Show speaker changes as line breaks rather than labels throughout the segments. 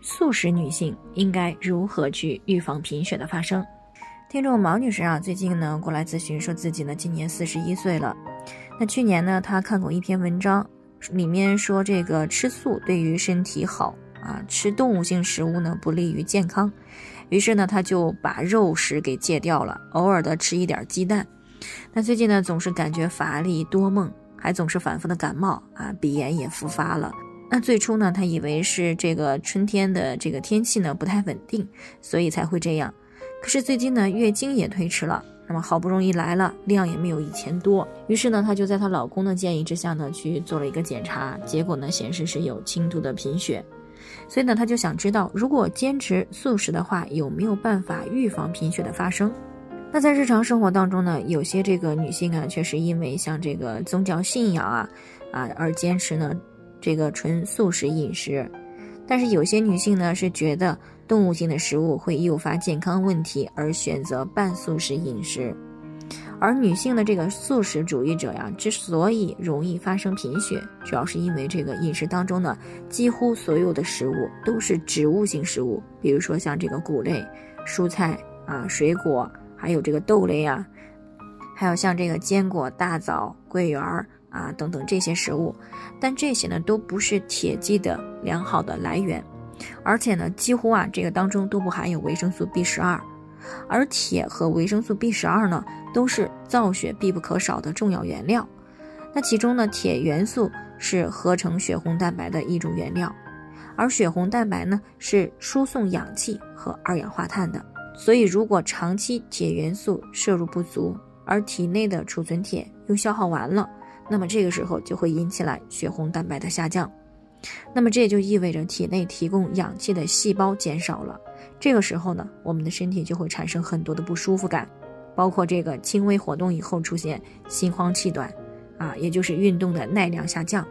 素食女性应该如何去预防贫血的发生？听众毛女士啊，最近呢过来咨询，说自己呢今年四十一岁了。那去年呢，她看过一篇文章，里面说这个吃素对于身体好啊，吃动物性食物呢不利于健康。于是呢，她就把肉食给戒掉了，偶尔的吃一点鸡蛋。那最近呢，总是感觉乏力多梦，还总是反复的感冒啊，鼻炎也复发了。那最初呢，他以为是这个春天的这个天气呢不太稳定，所以才会这样。可是最近呢，月经也推迟了，那么好不容易来了，量也没有以前多。于是呢，她就在她老公的建议之下呢，去做了一个检查，结果呢显示是有轻度的贫血。所以呢，她就想知道，如果坚持素食的话，有没有办法预防贫血的发生？那在日常生活当中呢，有些这个女性啊，确实因为像这个宗教信仰啊啊而坚持呢。这个纯素食饮食，但是有些女性呢是觉得动物性的食物会诱发健康问题，而选择半素食饮食。而女性的这个素食主义者呀，之所以容易发生贫血，主要是因为这个饮食当中呢，几乎所有的食物都是植物性食物，比如说像这个谷类、蔬菜啊、水果，还有这个豆类啊，还有像这个坚果、大枣、桂圆儿。啊，等等这些食物，但这些呢都不是铁剂的良好的来源，而且呢几乎啊这个当中都不含有维生素 B 十二，而铁和维生素 B 十二呢都是造血必不可少的重要原料。那其中呢铁元素是合成血红蛋白的一种原料，而血红蛋白呢是输送氧气和二氧化碳的。所以如果长期铁元素摄入不足，而体内的储存铁又消耗完了。那么这个时候就会引起来血红蛋白的下降，那么这也就意味着体内提供氧气的细胞减少了。这个时候呢，我们的身体就会产生很多的不舒服感，包括这个轻微活动以后出现心慌气短，啊，也就是运动的耐量下降。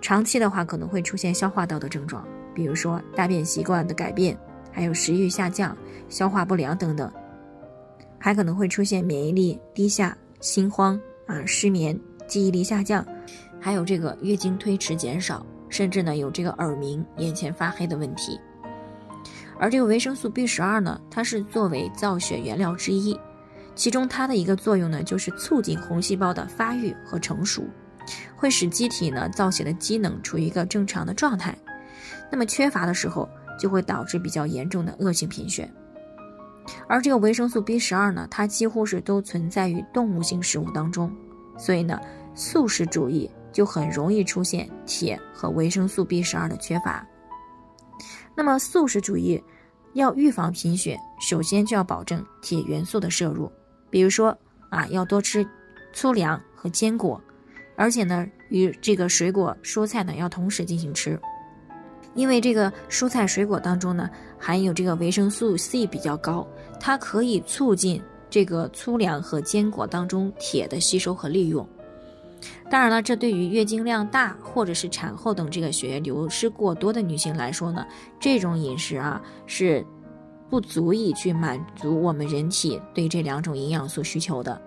长期的话可能会出现消化道的症状，比如说大便习惯的改变，还有食欲下降、消化不良等等，还可能会出现免疫力低下、心慌啊、失眠。记忆力下降，还有这个月经推迟减少，甚至呢有这个耳鸣、眼前发黑的问题。而这个维生素 B 十二呢，它是作为造血原料之一，其中它的一个作用呢，就是促进红细胞的发育和成熟，会使机体呢造血的机能处于一个正常的状态。那么缺乏的时候，就会导致比较严重的恶性贫血。而这个维生素 B 十二呢，它几乎是都存在于动物性食物当中，所以呢。素食主义就很容易出现铁和维生素 B 十二的缺乏。那么素食主义要预防贫血，首先就要保证铁元素的摄入，比如说啊，要多吃粗粮和坚果，而且呢，与这个水果蔬菜呢要同时进行吃，因为这个蔬菜水果当中呢含有这个维生素 C 比较高，它可以促进这个粗粮和坚果当中铁的吸收和利用。当然了，这对于月经量大或者是产后等这个血液流失过多的女性来说呢，这种饮食啊是不足以去满足我们人体对这两种营养素需求的。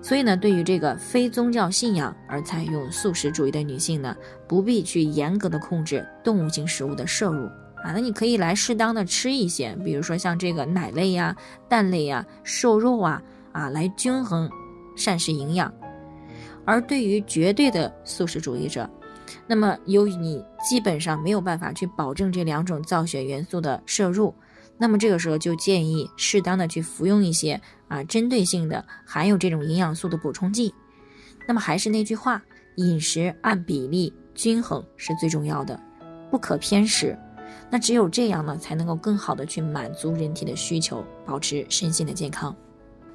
所以呢，对于这个非宗教信仰而采用素食主义的女性呢，不必去严格的控制动物性食物的摄入啊，那你可以来适当的吃一些，比如说像这个奶类呀、蛋类呀、瘦肉啊啊，来均衡膳食营养。而对于绝对的素食主义者，那么由于你基本上没有办法去保证这两种造血元素的摄入，那么这个时候就建议适当的去服用一些啊针对性的含有这种营养素的补充剂。那么还是那句话，饮食按比例均衡是最重要的，不可偏食。那只有这样呢，才能够更好的去满足人体的需求，保持身心的健康。